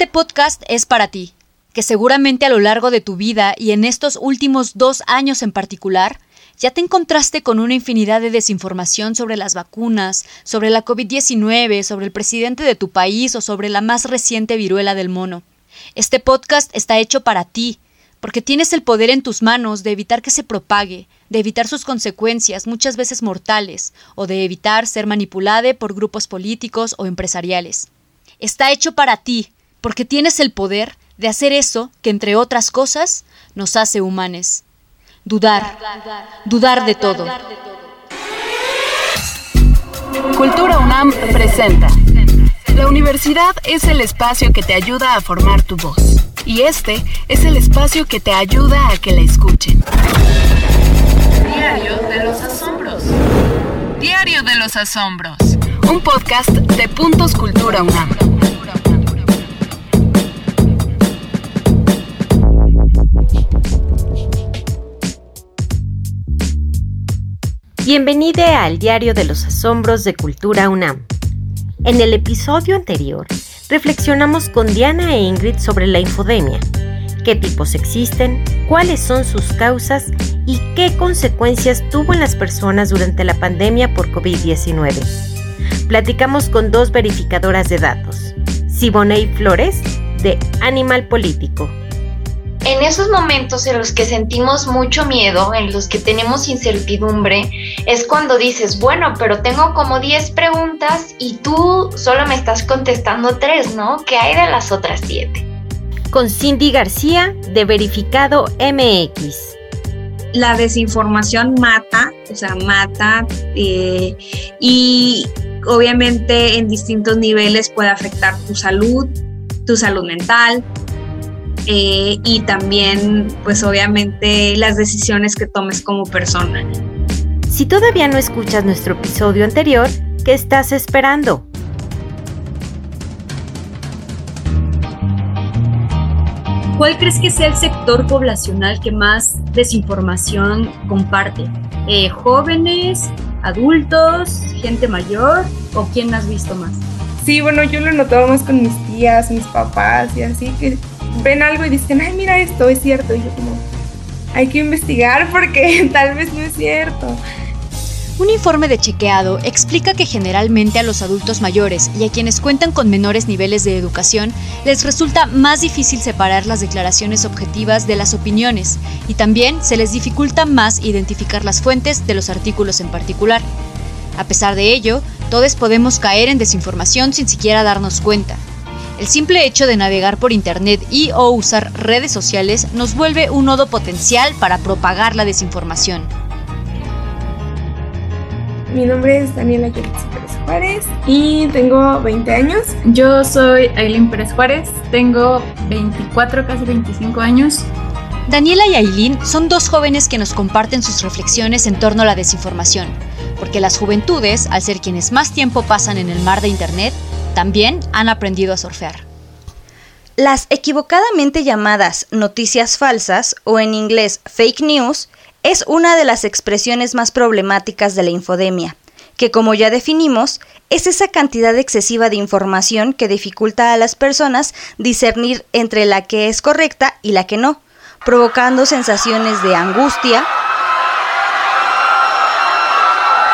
este podcast es para ti, que seguramente a lo largo de tu vida y en estos últimos dos años en particular, ya te encontraste con una infinidad de desinformación sobre las vacunas, sobre la COVID-19, sobre el presidente de tu país o sobre la más reciente viruela del mono. Este podcast está hecho para ti, porque tienes el poder en tus manos de evitar que se propague, de evitar sus consecuencias, muchas veces mortales, o de evitar ser manipulado por grupos políticos o empresariales. Está hecho para ti, porque tienes el poder de hacer eso que, entre otras cosas, nos hace humanes. Dudar, dudar de todo. Cultura UNAM presenta. La universidad es el espacio que te ayuda a formar tu voz. Y este es el espacio que te ayuda a que la escuchen. Diario de los Asombros. Diario de los Asombros. Un podcast de Puntos Cultura UNAM. Bienvenido al Diario de los Asombros de Cultura UNAM. En el episodio anterior, reflexionamos con Diana e Ingrid sobre la infodemia, qué tipos existen, cuáles son sus causas y qué consecuencias tuvo en las personas durante la pandemia por COVID-19. Platicamos con dos verificadoras de datos, Siboney Flores, de Animal Político, en esos momentos en los que sentimos mucho miedo, en los que tenemos incertidumbre, es cuando dices, bueno, pero tengo como 10 preguntas y tú solo me estás contestando 3, ¿no? ¿Qué hay de las otras 7? Con Cindy García, de Verificado MX. La desinformación mata, o sea, mata eh, y obviamente en distintos niveles puede afectar tu salud, tu salud mental, eh, y también pues obviamente las decisiones que tomes como persona. Si todavía no escuchas nuestro episodio anterior, ¿qué estás esperando? ¿Cuál crees que sea el sector poblacional que más desinformación comparte? Eh, ¿Jóvenes, adultos, gente mayor o quién has visto más? Sí, bueno, yo lo he notado más con mis tías, mis papás y así, que ven algo y dicen, ay, mira esto, es cierto. Y yo como, hay que investigar porque tal vez no es cierto. Un informe de chequeado explica que generalmente a los adultos mayores y a quienes cuentan con menores niveles de educación les resulta más difícil separar las declaraciones objetivas de las opiniones y también se les dificulta más identificar las fuentes de los artículos en particular. A pesar de ello, todos podemos caer en desinformación sin siquiera darnos cuenta. El simple hecho de navegar por Internet y o usar redes sociales nos vuelve un nodo potencial para propagar la desinformación. Mi nombre es Daniela Yolitzi Pérez Juárez y tengo 20 años. Yo soy Aileen Pérez Juárez, tengo 24, casi 25 años. Daniela y Aileen son dos jóvenes que nos comparten sus reflexiones en torno a la desinformación, porque las juventudes, al ser quienes más tiempo pasan en el mar de Internet, también han aprendido a surfear. Las equivocadamente llamadas noticias falsas o en inglés fake news es una de las expresiones más problemáticas de la infodemia, que como ya definimos, es esa cantidad excesiva de información que dificulta a las personas discernir entre la que es correcta y la que no, provocando sensaciones de angustia,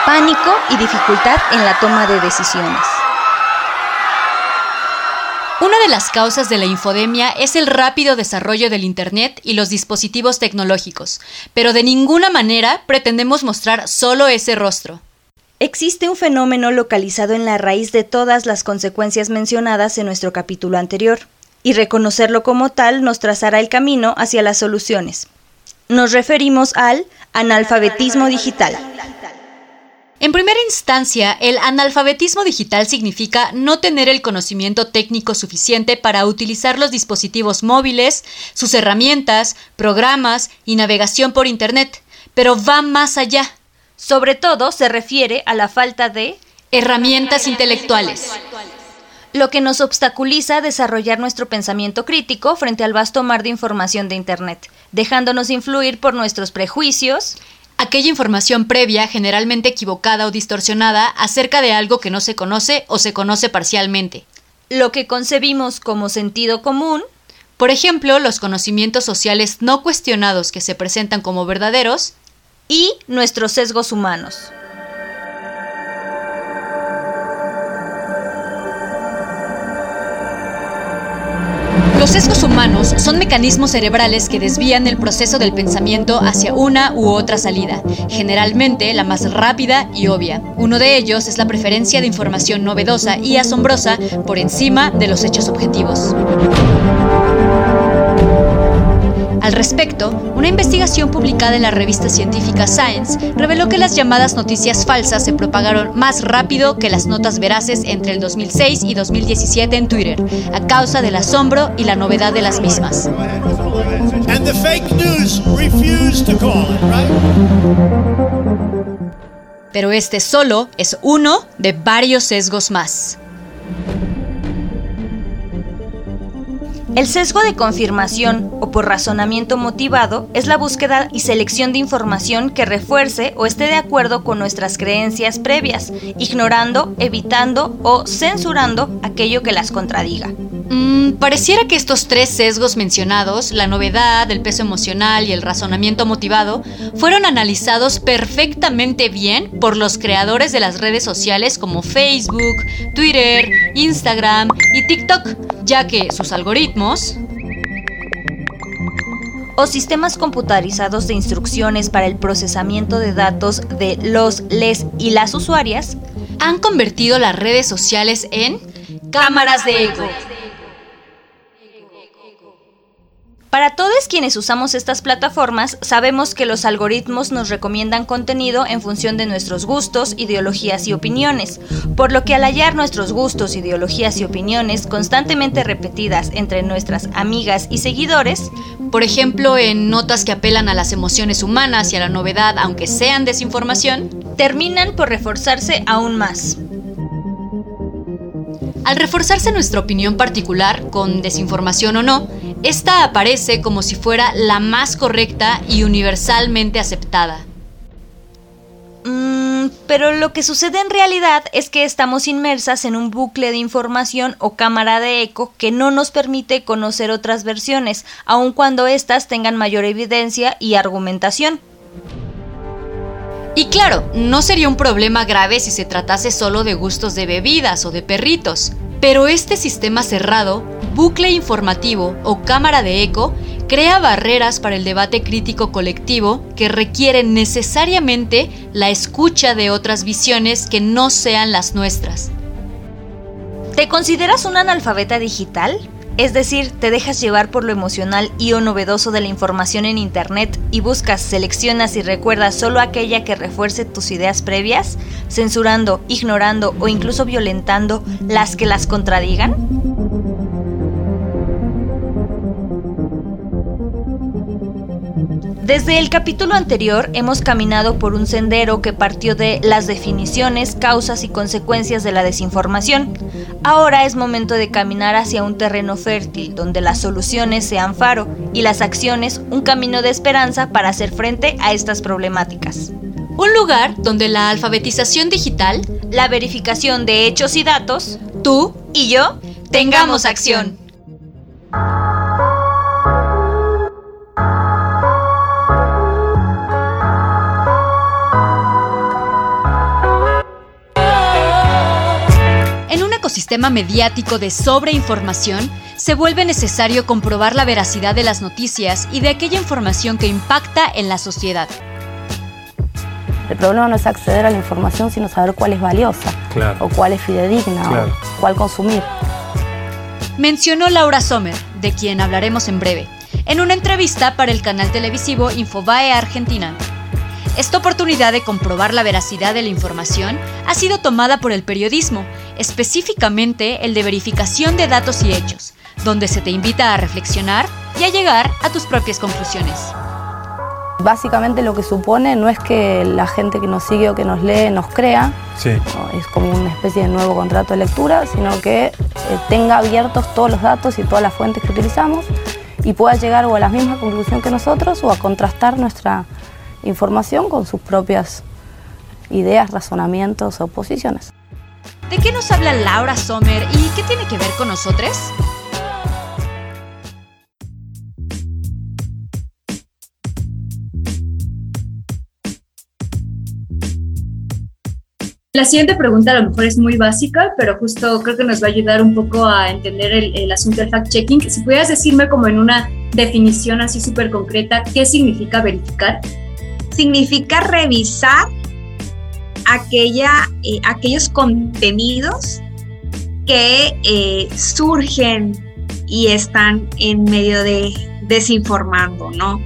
pánico y dificultad en la toma de decisiones. Una de las causas de la infodemia es el rápido desarrollo del Internet y los dispositivos tecnológicos, pero de ninguna manera pretendemos mostrar solo ese rostro. Existe un fenómeno localizado en la raíz de todas las consecuencias mencionadas en nuestro capítulo anterior, y reconocerlo como tal nos trazará el camino hacia las soluciones. Nos referimos al analfabetismo digital. En primera instancia, el analfabetismo digital significa no tener el conocimiento técnico suficiente para utilizar los dispositivos móviles, sus herramientas, programas y navegación por Internet, pero va más allá. Sobre todo se refiere a la falta de herramientas intelectuales lo que nos obstaculiza desarrollar nuestro pensamiento crítico frente al vasto mar de información de Internet, dejándonos influir por nuestros prejuicios, aquella información previa, generalmente equivocada o distorsionada, acerca de algo que no se conoce o se conoce parcialmente. lo que concebimos como sentido común, por ejemplo, los conocimientos sociales no cuestionados que se presentan como verdaderos, y nuestros sesgos humanos. Los sesgos humanos son mecanismos cerebrales que desvían el proceso del pensamiento hacia una u otra salida, generalmente la más rápida y obvia. Uno de ellos es la preferencia de información novedosa y asombrosa por encima de los hechos objetivos. Al respecto, una investigación publicada en la revista científica Science reveló que las llamadas noticias falsas se propagaron más rápido que las notas veraces entre el 2006 y 2017 en Twitter, a causa del asombro y la novedad de las mismas. Pero este solo es uno de varios sesgos más. El sesgo de confirmación o por razonamiento motivado es la búsqueda y selección de información que refuerce o esté de acuerdo con nuestras creencias previas, ignorando, evitando o censurando aquello que las contradiga. Mm, pareciera que estos tres sesgos mencionados, la novedad, el peso emocional y el razonamiento motivado, fueron analizados perfectamente bien por los creadores de las redes sociales como Facebook, Twitter, Instagram y TikTok, ya que sus algoritmos o sistemas computarizados de instrucciones para el procesamiento de datos de los, les y las usuarias han convertido las redes sociales en cámaras de eco. Para todos quienes usamos estas plataformas, sabemos que los algoritmos nos recomiendan contenido en función de nuestros gustos, ideologías y opiniones, por lo que al hallar nuestros gustos, ideologías y opiniones constantemente repetidas entre nuestras amigas y seguidores, por ejemplo en notas que apelan a las emociones humanas y a la novedad aunque sean desinformación, terminan por reforzarse aún más. Al reforzarse nuestra opinión particular, con desinformación o no, esta aparece como si fuera la más correcta y universalmente aceptada. Mm, pero lo que sucede en realidad es que estamos inmersas en un bucle de información o cámara de eco que no nos permite conocer otras versiones, aun cuando éstas tengan mayor evidencia y argumentación. Y claro, no sería un problema grave si se tratase solo de gustos de bebidas o de perritos, pero este sistema cerrado, bucle informativo o cámara de eco, crea barreras para el debate crítico colectivo que requieren necesariamente la escucha de otras visiones que no sean las nuestras. ¿Te consideras un analfabeta digital? Es decir, te dejas llevar por lo emocional y o novedoso de la información en Internet y buscas, seleccionas y recuerdas solo aquella que refuerce tus ideas previas, censurando, ignorando o incluso violentando las que las contradigan? Desde el capítulo anterior hemos caminado por un sendero que partió de las definiciones, causas y consecuencias de la desinformación. Ahora es momento de caminar hacia un terreno fértil donde las soluciones sean faro y las acciones un camino de esperanza para hacer frente a estas problemáticas. Un lugar donde la alfabetización digital, la verificación de hechos y datos, tú y yo tengamos acción. Sistema mediático de sobreinformación, se vuelve necesario comprobar la veracidad de las noticias y de aquella información que impacta en la sociedad. El problema no es acceder a la información, sino saber cuál es valiosa, o cuál es fidedigna, o cuál consumir. Mencionó Laura Sommer, de quien hablaremos en breve, en una entrevista para el canal televisivo Infobae Argentina. Esta oportunidad de comprobar la veracidad de la información ha sido tomada por el periodismo, específicamente el de verificación de datos y hechos, donde se te invita a reflexionar y a llegar a tus propias conclusiones. Básicamente lo que supone no es que la gente que nos sigue o que nos lee nos crea, es como una especie de nuevo contrato de lectura, sino que eh, tenga abiertos todos los datos y todas las fuentes que utilizamos y pueda llegar o a la misma conclusión que nosotros o a contrastar nuestra información con sus propias ideas, razonamientos o posiciones. ¿De qué nos habla Laura Sommer y qué tiene que ver con nosotros? La siguiente pregunta a lo mejor es muy básica, pero justo creo que nos va a ayudar un poco a entender el, asunto del fact-checking. Si pudieras decirme como en una definición así súper concreta, ¿qué significa verificar? Significa revisar aquella, eh, aquellos contenidos que eh, surgen y están en medio de desinformando, ¿no?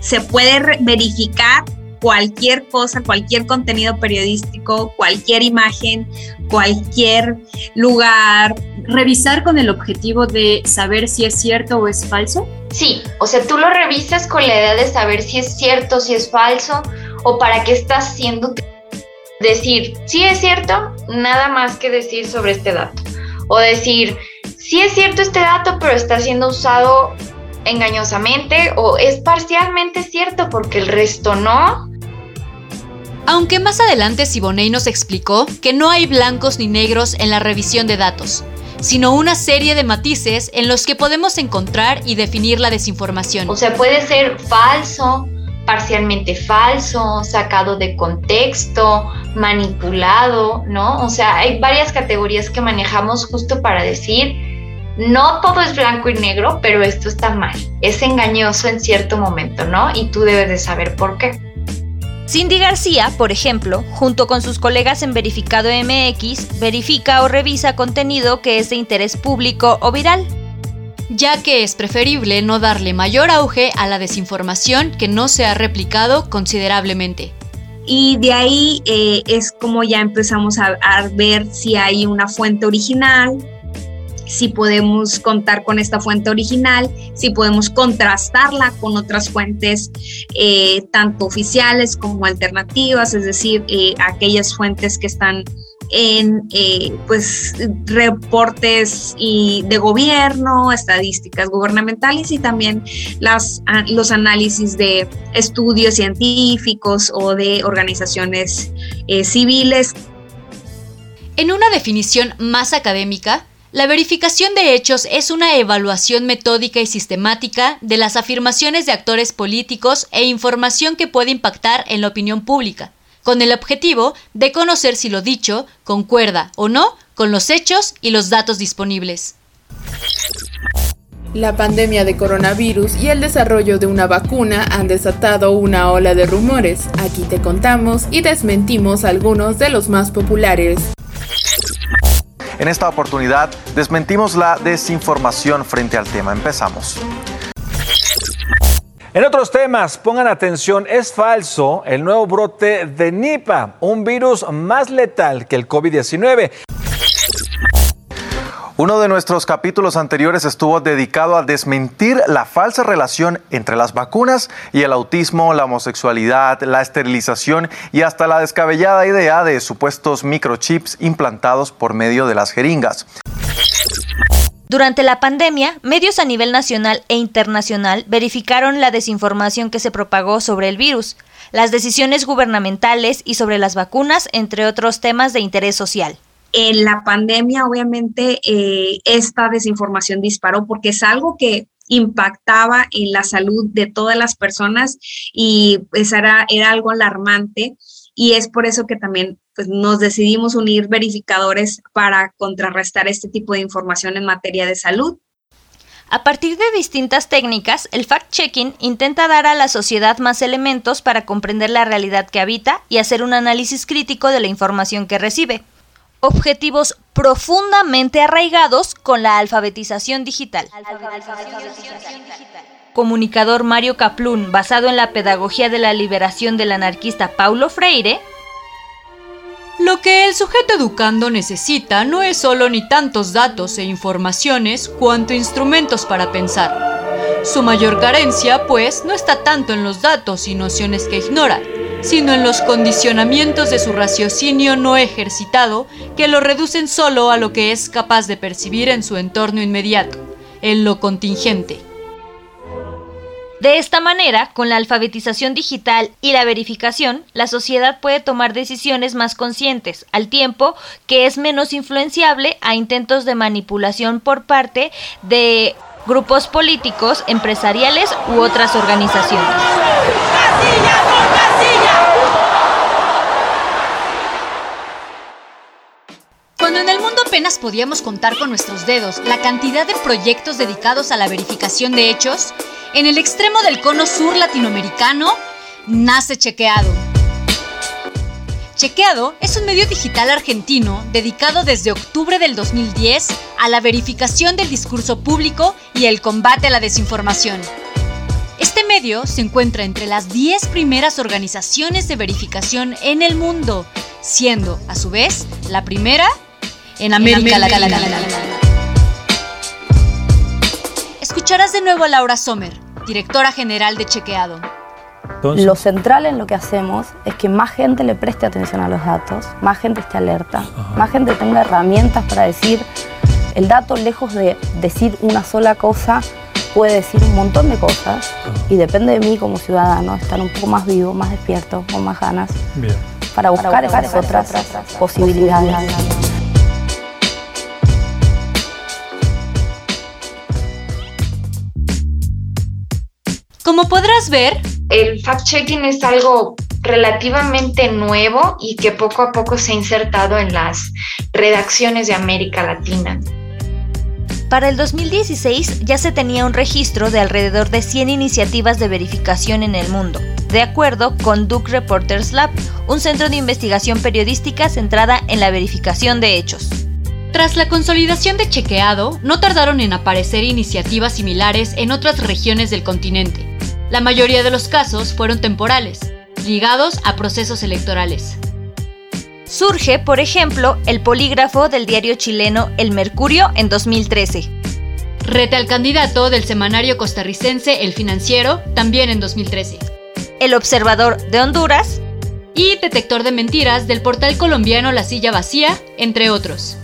Se puede verificar cualquier cosa, cualquier contenido periodístico, cualquier imagen, cualquier lugar. Revisar con el objetivo de saber si es cierto o es falso. Sí, o sea, tú lo revisas con la idea de saber si es cierto, si es falso o para qué estás haciendo decir, si es cierto, nada más que decir sobre este dato. O decir, si es cierto este dato, pero está siendo usado engañosamente o es parcialmente cierto porque el resto no. Aunque más adelante Siboney nos explicó que no hay blancos ni negros en la revisión de datos, sino una serie de matices en los que podemos encontrar y definir la desinformación. O sea, puede ser falso, parcialmente falso, sacado de contexto, manipulado, ¿no? O sea, hay varias categorías que manejamos justo para decir, no todo es blanco y negro, pero esto está mal, es engañoso en cierto momento, ¿no? Y tú debes de saber por qué. Cindy García, por ejemplo, junto con sus colegas en Verificado MX, verifica o revisa contenido que es de interés público o viral. Ya que es preferible no darle mayor auge a la desinformación que no se ha replicado considerablemente. Y de ahí eh, es como ya empezamos a ver si hay una fuente original, si podemos contar con esta fuente original, si podemos contrastarla con otras fuentes, eh, tanto oficiales como alternativas, es decir, eh, aquellas fuentes que están en eh, pues reportes y de gobierno, estadísticas gubernamentales y también las, los análisis de estudios científicos o de organizaciones civiles. En una definición más académica, la verificación de hechos es una evaluación metódica y sistemática de las afirmaciones de actores políticos e información que puede impactar en la opinión pública, con el objetivo de conocer si lo dicho concuerda o no con los hechos y los datos disponibles. La pandemia de coronavirus y el desarrollo de una vacuna han desatado una ola de rumores. Aquí te contamos y desmentimos algunos de los más populares. En esta oportunidad desmentimos la desinformación frente al tema. Empezamos. En otros temas, pongan atención, es falso el nuevo brote de Nipah, un virus más letal que el COVID-19. Uno de nuestros capítulos anteriores estuvo dedicado a desmentir la falsa relación entre las vacunas y el autismo, la homosexualidad, la esterilización y hasta la descabellada idea de supuestos microchips implantados por medio de las jeringas. Durante la pandemia, medios a nivel nacional e internacional verificaron la desinformación que se propagó sobre el virus, las decisiones gubernamentales y sobre las vacunas, entre otros temas de interés social. En la pandemia, obviamente, eh, esta desinformación disparó porque es algo que impactaba en la salud de todas las personas y pues era, era algo alarmante y es por eso que también pues, nos decidimos unir verificadores para contrarrestar este tipo de información en materia de salud. A partir de distintas técnicas, el fact-checking intenta dar a la sociedad más elementos para comprender la realidad que habita y hacer un análisis crítico de la información que recibe objetivos profundamente arraigados con la alfabetización digital. Comunicador Mario Kaplun, basado en la pedagogía de la liberación del anarquista Paulo Freire, lo que el sujeto educando necesita no es solo ni tantos datos e informaciones cuanto instrumentos para pensar. Su mayor carencia, pues, no está tanto en los datos y nociones que ignora, sino en los condicionamientos de su raciocinio no ejercitado que lo reducen solo a lo que es capaz de percibir en su entorno inmediato, en lo contingente. De esta manera, con la alfabetización digital y la verificación, la sociedad puede tomar decisiones más conscientes, al tiempo que es menos influenciable a intentos de manipulación por parte de grupos políticos, empresariales u otras organizaciones. Cuando en el mundo apenas podíamos contar con nuestros dedos la cantidad de proyectos dedicados a la verificación de hechos, en el extremo del cono sur latinoamericano nace Chequeado. Chequeado es un medio digital argentino dedicado desde octubre del 2010 a la verificación del discurso público y el combate a la desinformación. Este medio se encuentra entre las 10 primeras organizaciones de verificación en el mundo, siendo, a su vez, la primera en América, Latina. Escucharás de nuevo a Laura Sommer, directora general de Chequeado. Lo central en lo que hacemos es que más gente le preste atención a los datos, más gente esté alerta, más gente tenga herramientas para decir, el dato lejos de decir una sola cosa, puede decir un montón de cosas y depende de mí como ciudadano estar un poco más vivo, más despierto, con más ganas, para buscar, esas otras posibilidades. Como podrás ver, el fact-checking es algo relativamente nuevo y que poco a poco se ha insertado en las redacciones de América Latina. Para el 2016 ya se tenía un registro de alrededor de 100 iniciativas de verificación en el mundo, de acuerdo con Duke Reporters Lab, un centro de investigación periodística centrada en la verificación de hechos. Tras la consolidación de Chequeado, no tardaron en aparecer iniciativas similares en otras regiones del continente. La mayoría de los casos fueron temporales, ligados a procesos electorales. Surge, por ejemplo, el polígrafo del diario chileno El Mercurio en 2013. Rete al candidato del semanario costarricense El Financiero, también en 2013. El Observador de Honduras. Y detector de mentiras del portal colombiano La Silla Vacía, entre otros.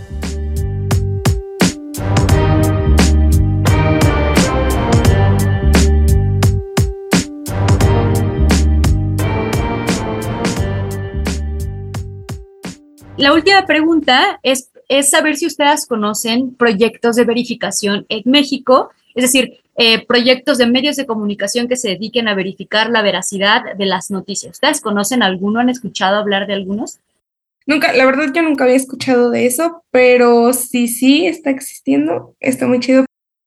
La última pregunta es, es saber si ustedes conocen proyectos de verificación en México, es decir, eh, proyectos de medios de comunicación que se dediquen a verificar la veracidad de las noticias. ¿Ustedes conocen alguno? ¿Han escuchado hablar de algunos? Nunca, la verdad yo nunca había escuchado de eso, pero sí, sí está existiendo, está muy chido.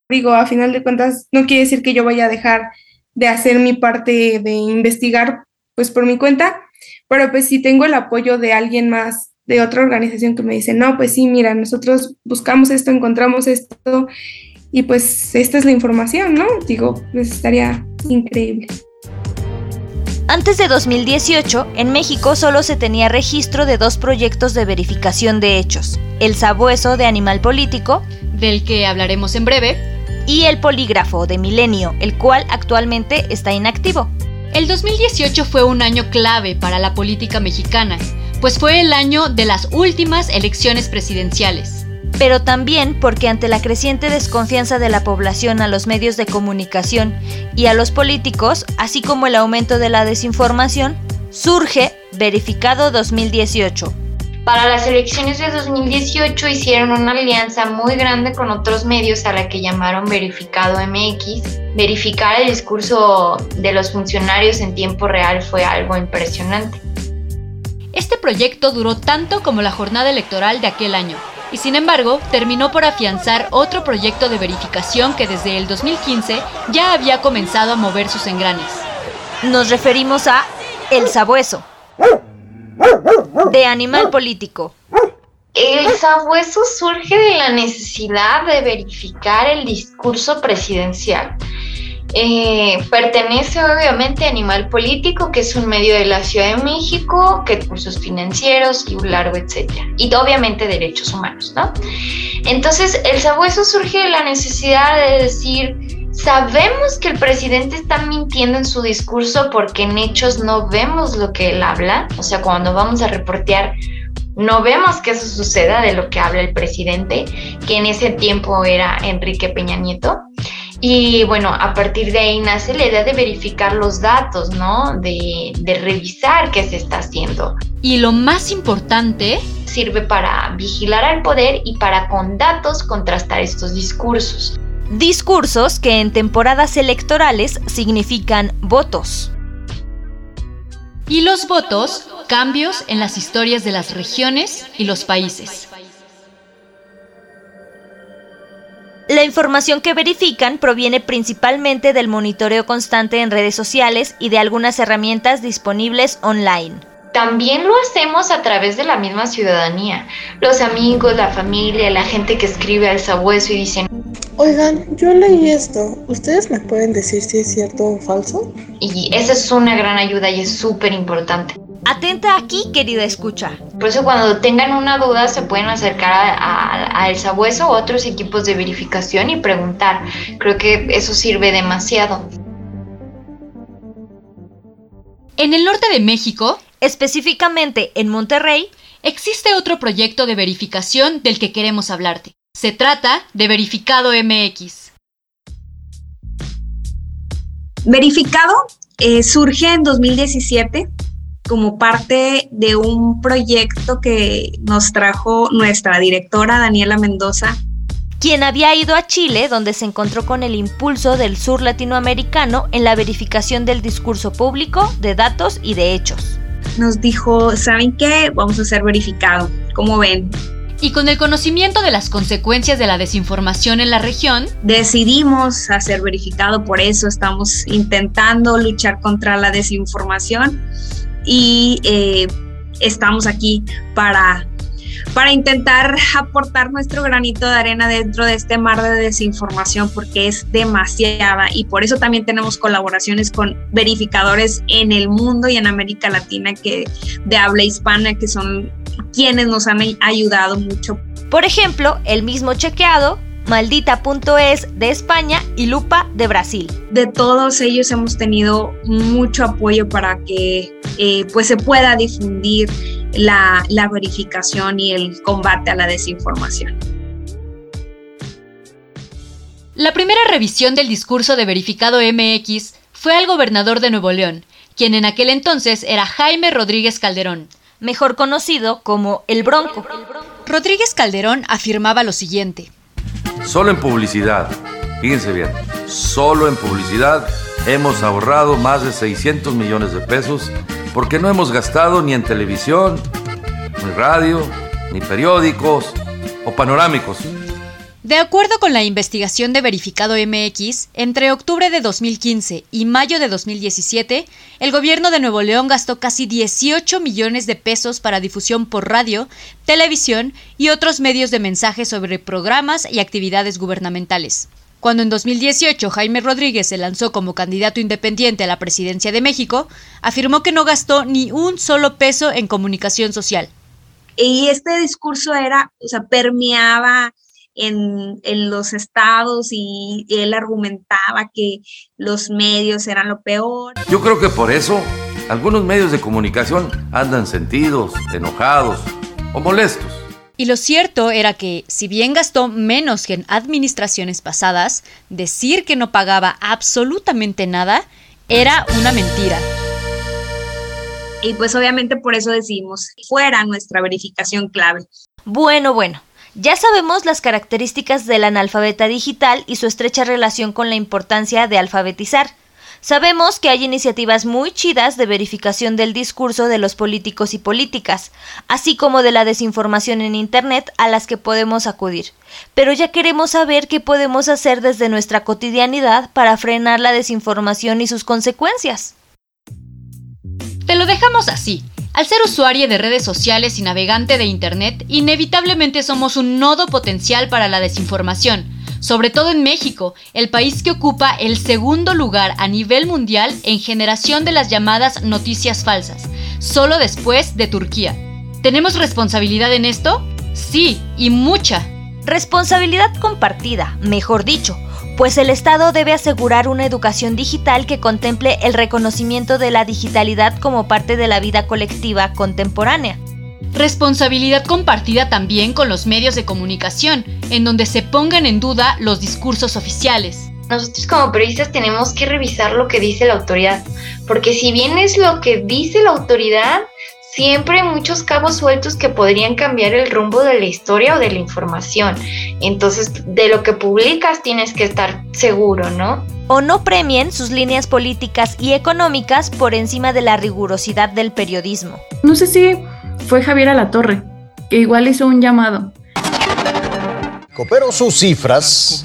Digo, a final de cuentas, no quiere decir que yo vaya a dejar de hacer mi parte de investigar pues por mi cuenta, pero pues si tengo el apoyo de alguien más de otra organización que me dice, no, pues sí, mira, nosotros buscamos esto, encontramos esto y pues esta es la información, ¿no? Digo, pues estaría increíble. Antes de 2018, en México solo se tenía registro de dos proyectos de verificación de hechos, el sabueso de animal político, del que hablaremos en breve, y el polígrafo de Milenio, el cual actualmente está inactivo. El 2018 fue un año clave para la política mexicana, pues fue el año de las últimas elecciones presidenciales. Pero también porque ante la creciente desconfianza de la población a los medios de comunicación y a los políticos, así como el aumento de la desinformación, surge Verificado 2018. Para las elecciones de 2018 hicieron una alianza muy grande con otros medios a la que llamaron Verificado MX. Verificar el discurso de los funcionarios en tiempo real fue algo impresionante. Este proyecto duró tanto como la jornada electoral de aquel año, y sin embargo terminó por afianzar otro proyecto de verificación que desde el 2015 ya había comenzado a mover sus engranes. Nos referimos a El Sabueso, de Animal Político. El sabueso surge de la necesidad de verificar el discurso presidencial eh, pertenece obviamente a Animal Político, que es un medio de la Ciudad de México, que recursos financieros y un largo etcétera. Y obviamente derechos humanos, ¿no? Entonces, el sabueso surge de la necesidad de decir, sabemos que el presidente está mintiendo en su discurso porque en hechos no vemos lo que él habla, o sea, cuando vamos a reportear no vemos que eso suceda de lo que habla el presidente, que en ese tiempo era Enrique Peña Nieto. Y bueno, a partir de ahí nace la idea de verificar los datos, ¿no? De, de revisar qué se está haciendo. Y lo más importante, sirve para vigilar al poder y para con datos contrastar estos discursos. Discursos que en temporadas electorales significan votos. Y los votos, cambios en las historias de las regiones y los países. La información que verifican proviene principalmente del monitoreo constante en redes sociales y de algunas herramientas disponibles online. También lo hacemos a través de la misma ciudadanía. Los amigos, la familia, la gente que escribe al sabueso y dicen, Oigan, yo leí esto. ¿Ustedes me pueden decir si es cierto o falso? Y esa es una gran ayuda y es súper importante. Atenta aquí, querida escucha. Por eso cuando tengan una duda se pueden acercar a, El Sabueso o otros equipos de verificación y preguntar. Creo que eso sirve demasiado. En el norte de México, específicamente en Monterrey, existe otro proyecto de verificación del que queremos hablarte. Se trata de Verificado MX. Verificado eh, surge en 2017 como parte de un proyecto que nos trajo nuestra directora Daniela Mendoza. Quien había ido a Chile, donde se encontró con el impulso del sur latinoamericano en la verificación del discurso público, de datos y de hechos. Nos dijo, ¿saben qué? Vamos a ser verificado. ¿Cómo ven? Y con el conocimiento de las consecuencias de la desinformación en la región, decidimos hacer verificado, por eso estamos intentando luchar contra la desinformación y eh, estamos aquí para, para intentar aportar nuestro granito de arena dentro de este mar de desinformación porque es demasiada y por eso también tenemos colaboraciones con verificadores en el mundo y en América Latina que de habla hispana que son quienes nos han ayudado mucho. Por ejemplo, el mismo chequeado Maldita.es de España y Lupa de Brasil. De todos ellos hemos tenido mucho apoyo para que eh, pues se pueda difundir la, la verificación y el combate a la desinformación. La primera revisión del discurso de verificado MX fue al gobernador de Nuevo León, quien en aquel entonces era Jaime Rodríguez Calderón, mejor conocido como el Bronco. Rodríguez Calderón afirmaba lo siguiente. Solo en publicidad, fíjense bien, solo en publicidad hemos ahorrado más de 600 millones de pesos porque no hemos gastado ni en televisión, ni radio, ni periódicos o panorámicos. De acuerdo con la investigación de Verificado MX, entre octubre de 2015 y mayo de 2017, el gobierno de Nuevo León gastó casi 18 millones de pesos para difusión por radio, televisión y otros medios de mensaje sobre programas y actividades gubernamentales. Cuando en 2018 Jaime Rodríguez se lanzó como candidato independiente a la presidencia de México, afirmó que no gastó ni un solo peso en comunicación social. Y este discurso era, o sea, permeaba en, en, los estados y él argumentaba que los medios eran lo peor. Yo creo que por eso algunos medios de comunicación andan sentidos, enojados o molestos. Y lo cierto era que, si bien gastó menos que en administraciones pasadas, decir que no pagaba absolutamente nada era una mentira. Y pues obviamente por eso decimos, fuera nuestra verificación clave. Bueno, bueno, ya sabemos las características del analfabeta digital y su estrecha relación con la importancia de alfabetizar. Sabemos que hay iniciativas muy chidas de verificación del discurso de los políticos y políticas, así como de la desinformación en Internet a las que podemos acudir. Pero ya queremos saber qué podemos hacer desde nuestra cotidianidad para frenar la desinformación y sus consecuencias. Te lo dejamos así. Al ser usuario de redes sociales y navegante de Internet, inevitablemente somos un nodo potencial para la desinformación, sobre todo en México, el país que ocupa el segundo lugar a nivel mundial en generación de las llamadas noticias falsas, solo después de Turquía. ¿Tenemos responsabilidad en esto? Sí, y mucha. Responsabilidad compartida, mejor dicho, pues el Estado debe asegurar una educación digital que contemple el reconocimiento de la digitalidad como parte de la vida colectiva contemporánea. Responsabilidad compartida también con los medios de comunicación, en donde se pongan en duda los discursos oficiales. nosotros como periodistas tenemos que revisar lo que dice la autoridad, porque si bien es lo que dice la autoridad, siempre hay muchos cabos sueltos que podrían cambiar el rumbo de la historia o de la información. Entonces, de lo que publicas tienes que estar seguro, ¿no? O no premien sus líneas políticas y económicas por encima de la rigurosidad del periodismo. No sé si fue Javier Alatorre, que igual hizo un llamado pero sus cifras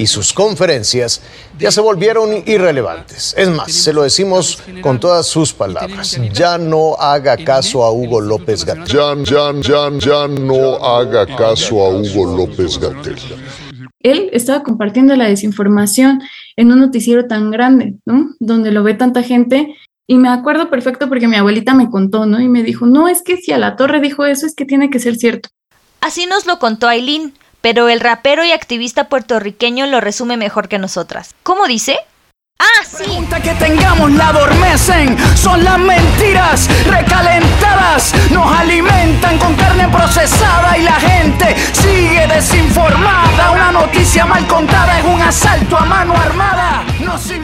y sus conferencias ya se volvieron irrelevantes. Es más, se lo decimos con todas sus palabras. Ya no haga caso a Hugo López Gatel. Ya, ya, ya, ya no haga caso a Hugo López Gatel. Él estaba compartiendo la desinformación en un noticiero tan grande, ¿no? Donde lo ve tanta gente y me acuerdo perfecto porque mi abuelita me contó, ¿no? Y me dijo, no, es que si a la torre dijo eso, es que tiene que ser cierto. Así nos lo contó Aileen, pero el rapero y activista puertorriqueño lo resume mejor que nosotras. ¿Cómo dice? Ah, sí. Pregunta que tengamos la adormecen. Son las mentiras recalentadas. Nos alimentan con carne procesada y la gente sigue desinformada. Una noticia mal contada es un asalto a mano armada.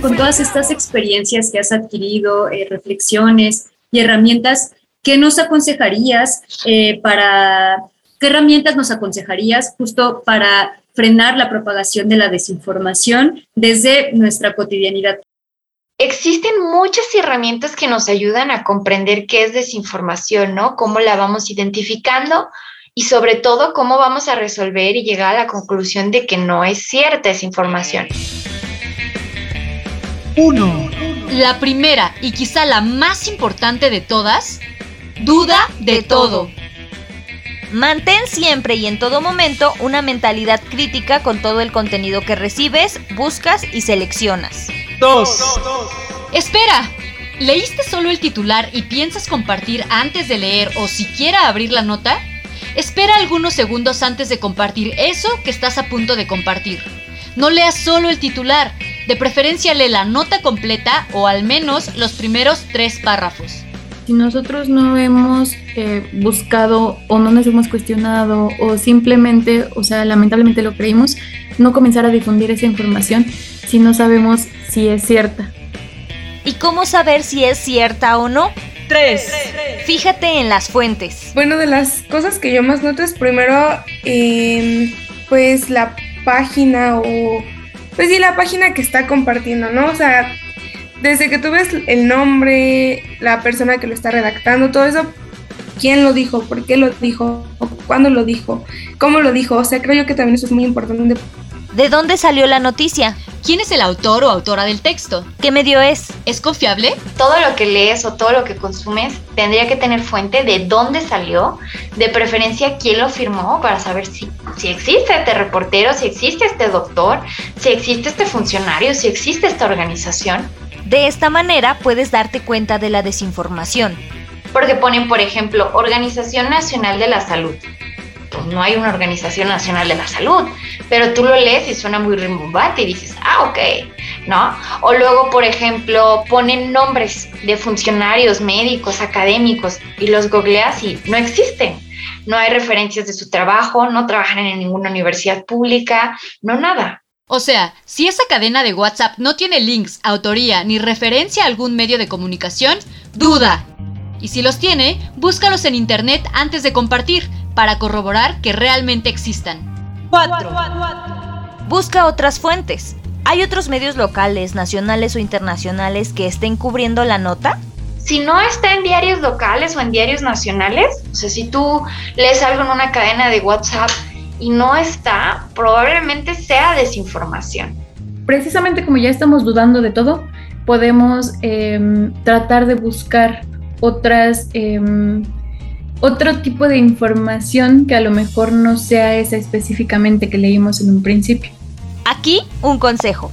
con todas estas experiencias que has adquirido, eh, reflexiones y herramientas, ¿qué nos aconsejarías eh, para ¿Qué herramientas nos aconsejarías justo para frenar la propagación de la desinformación desde nuestra cotidianidad? Existen muchas herramientas que nos ayudan a comprender qué es desinformación, ¿no? Cómo la vamos identificando y sobre todo cómo vamos a resolver y llegar a la conclusión de que no es cierta esa información. Uno. La primera y quizá la más importante de todas, duda de todo. Mantén siempre y en todo momento una mentalidad crítica con todo el contenido que recibes, buscas y seleccionas. 2. Espera. ¿Leíste solo el titular y piensas compartir antes de leer o siquiera abrir la nota? Espera algunos segundos antes de compartir eso que estás a punto de compartir. No leas solo el titular, de preferencia lee la nota completa o al menos los primeros tres párrafos si nosotros no hemos eh, buscado o no nos hemos cuestionado o simplemente, o sea, lamentablemente lo creímos, no comenzar a difundir esa información si no sabemos si es cierta. ¿Y cómo saber si es cierta o no? Tres. Fíjate en las fuentes. Bueno, de las cosas que yo más noto es primero, em, pues la página o, pues sí, la página que está compartiendo, ¿no? O sea, desde que tú ves el nombre, la persona que lo está redactando, todo eso, quién lo dijo, por qué lo dijo, cuándo lo dijo, cómo lo dijo, o sea, creo yo que también eso es muy importante. ¿De dónde salió la noticia? ¿Quién es el autor o autora del texto? ¿Qué medio es? ¿Es confiable? Todo lo que lees o todo lo que consumes tendría que tener fuente de dónde salió, de preferencia quién lo firmó para saber si, si existe este reportero, si existe este doctor, si existe este funcionario, si existe esta organización. De esta manera puedes darte cuenta de la desinformación. Porque ponen, por ejemplo, Organización Nacional de la Salud. Pues no hay una Organización Nacional de la Salud, pero tú lo lees y suena muy rimbombante y dices, ah, ok, ¿no? O luego, por ejemplo, ponen nombres de funcionarios, médicos, académicos y los googleas y no existen. No hay referencias de su trabajo, no trabajan en ninguna universidad pública, no nada. O sea, si esa cadena de WhatsApp no tiene links, autoría ni referencia a algún medio de comunicación, duda. Y si los tiene, búscalos en internet antes de compartir para corroborar que realmente existan. 4. Busca otras fuentes. ¿Hay otros medios locales, nacionales o internacionales que estén cubriendo la nota? Si no está en diarios locales o en diarios nacionales, o sea, si tú lees algo en una cadena de WhatsApp y no está, probablemente sea desinformación. Precisamente como ya estamos dudando de todo, podemos em, tratar de buscar otras, em, otro tipo de información que a lo mejor no sea esa específicamente que leímos en un principio. Aquí un consejo.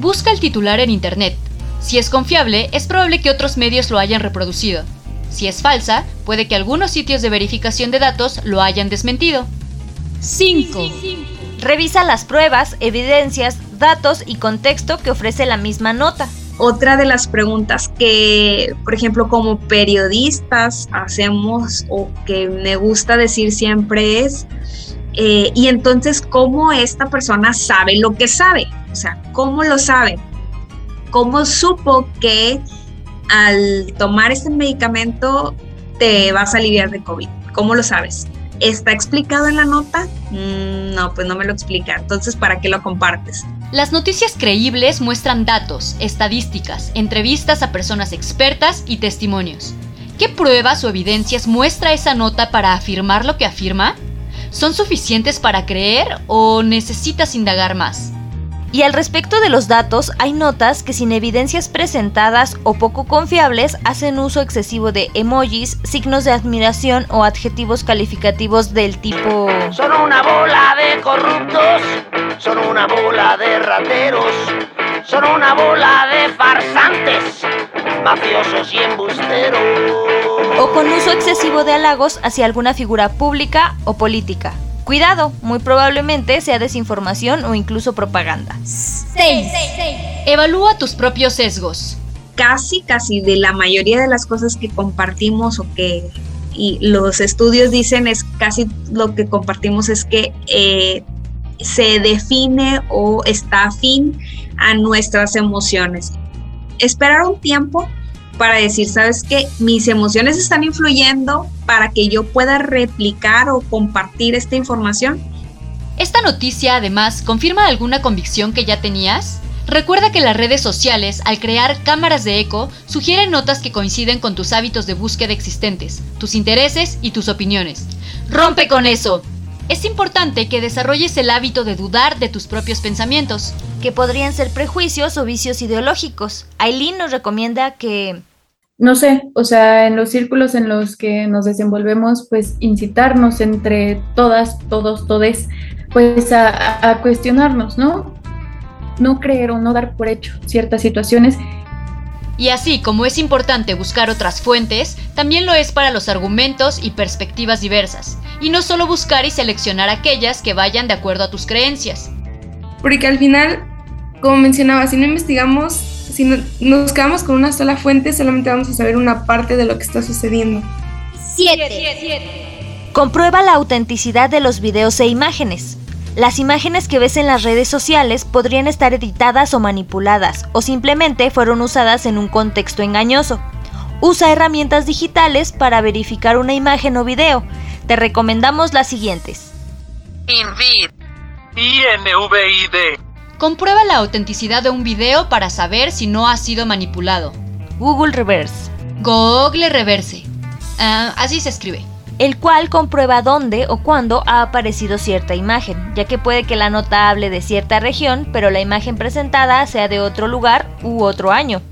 Busca el titular en Internet. Si es confiable, es probable que otros medios lo hayan reproducido. Si es falsa, puede que algunos sitios de verificación de datos lo hayan desmentido. 5. Revisa las pruebas, evidencias, datos y contexto que ofrece la misma nota. Otra de las preguntas que, por ejemplo, como periodistas hacemos o que me gusta decir siempre es, Eh, y entonces, ¿cómo esta persona sabe lo que sabe? O sea, ¿cómo lo sabe? ¿Cómo supo que al tomar este medicamento te vas a aliviar de COVID? ¿Cómo lo sabes? ¿Está explicado en la nota? Mm, no, pues no me lo explica. Entonces, ¿para qué lo compartes? Las noticias creíbles muestran datos, estadísticas, entrevistas a personas expertas y testimonios. ¿Qué pruebas o evidencias muestra esa nota para afirmar lo que afirma? ¿Son suficientes para creer o necesitas indagar más? Y al respecto de los datos, hay notas que sin evidencias presentadas o poco confiables hacen uso excesivo de emojis, signos de admiración o adjetivos calificativos del tipo... Son una bola de corruptos, son una bola de rateros, son una bola de farsantes, mafiosos y embusteros. O con uso excesivo de halagos hacia alguna figura pública o política. Cuidado, muy probablemente sea desinformación o incluso propaganda. 6. Evalúa tus propios sesgos. Casi, casi de la mayoría de las cosas que compartimos o que y los estudios dicen es casi lo que compartimos es que eh, se define o está afín a nuestras emociones. Esperar un tiempo para decir, sabes que mis emociones están influyendo para que yo pueda replicar o compartir esta información. Esta noticia además confirma alguna convicción que ya tenías. Recuerda que las redes sociales, al crear cámaras de eco, sugieren notas que coinciden con tus hábitos de búsqueda existentes, tus intereses y tus opiniones. ¡Rompe con eso! Es importante que desarrolles el hábito de dudar de tus propios pensamientos. Que podrían ser prejuicios o vicios ideológicos. Aileen nos recomienda que no sé, o sea, en los círculos en los que nos desenvolvemos, pues incitarnos entre todas, todos, todes, pues a, cuestionarnos, ¿no? No creer o no dar por hecho ciertas situaciones. Y así como es importante buscar otras fuentes, también lo es para los argumentos y perspectivas diversas, y no solo buscar y seleccionar aquellas que vayan de acuerdo a tus creencias. Porque al final, como mencionaba, si no investigamos si nos quedamos con una sola fuente, solamente vamos a saber una parte de lo que está sucediendo. 7. Comprueba la autenticidad de los videos e imágenes. Las imágenes que ves en las redes sociales podrían estar editadas o manipuladas, o simplemente fueron usadas en un contexto engañoso. Usa herramientas digitales para verificar una imagen o video. Te recomendamos las siguientes. Invid. INVID. Comprueba la autenticidad de un video para saber si no ha sido manipulado. Google Reverse. Google Reverse. Ah, así se escribe. El cual comprueba dónde o cuándo ha aparecido cierta imagen, ya que puede que la nota hable de cierta región, pero la imagen presentada sea de otro lugar u otro año.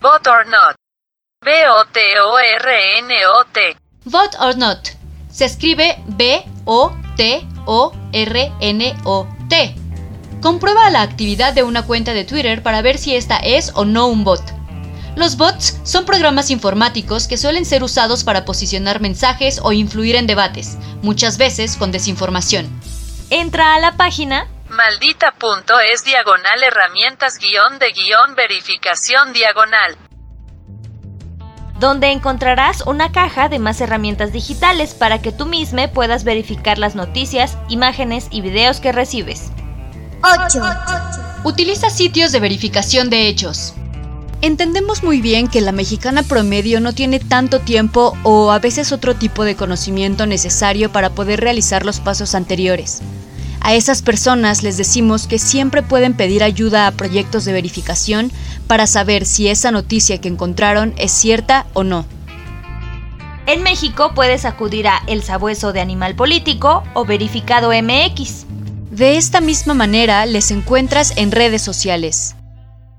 Bot or not. B-O-T-O-R-N-O-T. Vote or not. Se escribe B-O-T-O-R-N-O-T. Comprueba la actividad de una cuenta de Twitter para ver si esta es o no un bot. Los bots son programas informáticos que suelen ser usados para posicionar mensajes o influir en debates, muchas veces con desinformación. Entra a la página maldita punto es diagonal herramientas guion de guion verificación diagonal donde encontrarás una caja de más herramientas digitales para que tú mismo puedas verificar las noticias, imágenes y videos que recibes. 8. Utiliza sitios de verificación de hechos. Entendemos muy bien que la mexicana promedio no tiene tanto tiempo o a veces otro tipo de conocimiento necesario para poder realizar los pasos anteriores. A esas personas les decimos que siempre pueden pedir ayuda a proyectos de verificación para saber si esa noticia que encontraron es cierta o no. En México puedes acudir a El Sabueso de Animal Político o Verificado MX. De esta misma manera les encuentras en redes sociales.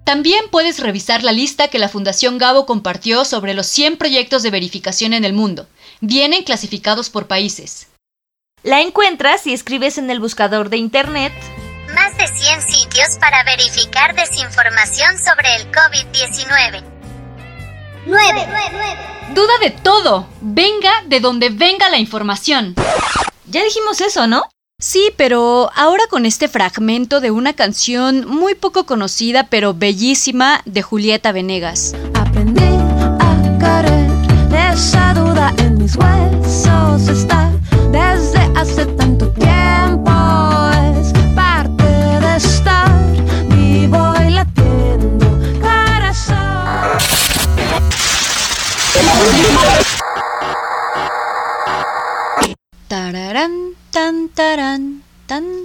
También puedes revisar la lista que la Fundación Gabo compartió sobre los 100 proyectos de verificación en el mundo. Vienen clasificados por países. La encuentras si escribes en el buscador de Internet más de 100 sitios para verificar desinformación sobre el COVID-19. 9. Duda de todo. Venga de donde venga la información. Ya dijimos eso, ¿no? Sí, pero ahora con este fragmento de una canción muy poco conocida pero bellísima de Julieta Venegas. Aprendí a querer, esa duda en mis huesos está desde hace tanto tiempo. Es parte de estar vivo y latiendo corazón. Tararán tan tan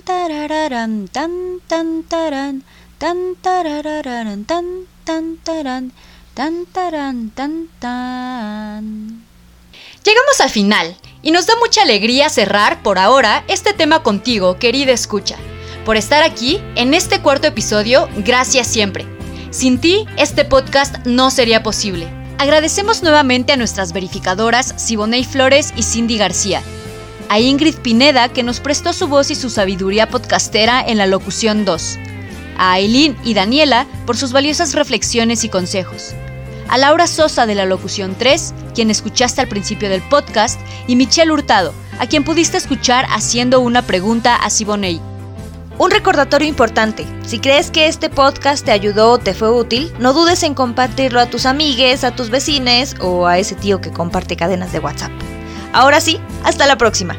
tarararán, tan tan tarán, tan tan tan tarán, tan tarán, tan tan. Llegamos al final y nos da mucha alegría cerrar por ahora este tema contigo, querida escucha. Por estar aquí en este cuarto episodio, gracias siempre. Sin ti, este podcast no sería posible. Agradecemos nuevamente a nuestras verificadoras Siboney Flores y Cindy García, a Ingrid Pineda que nos prestó su voz y su sabiduría podcastera en la locución 2, a Aileen y Daniela por sus valiosas reflexiones y consejos, a Laura Sosa de la locución 3, quien escuchaste al principio del podcast, y Michelle Hurtado, a quien pudiste escuchar haciendo una pregunta a Siboney. Un recordatorio importante, si crees que este podcast te ayudó o te fue útil, no dudes en compartirlo a tus amigues, a tus vecines o a ese tío que comparte cadenas de WhatsApp. Ahora sí, hasta la próxima.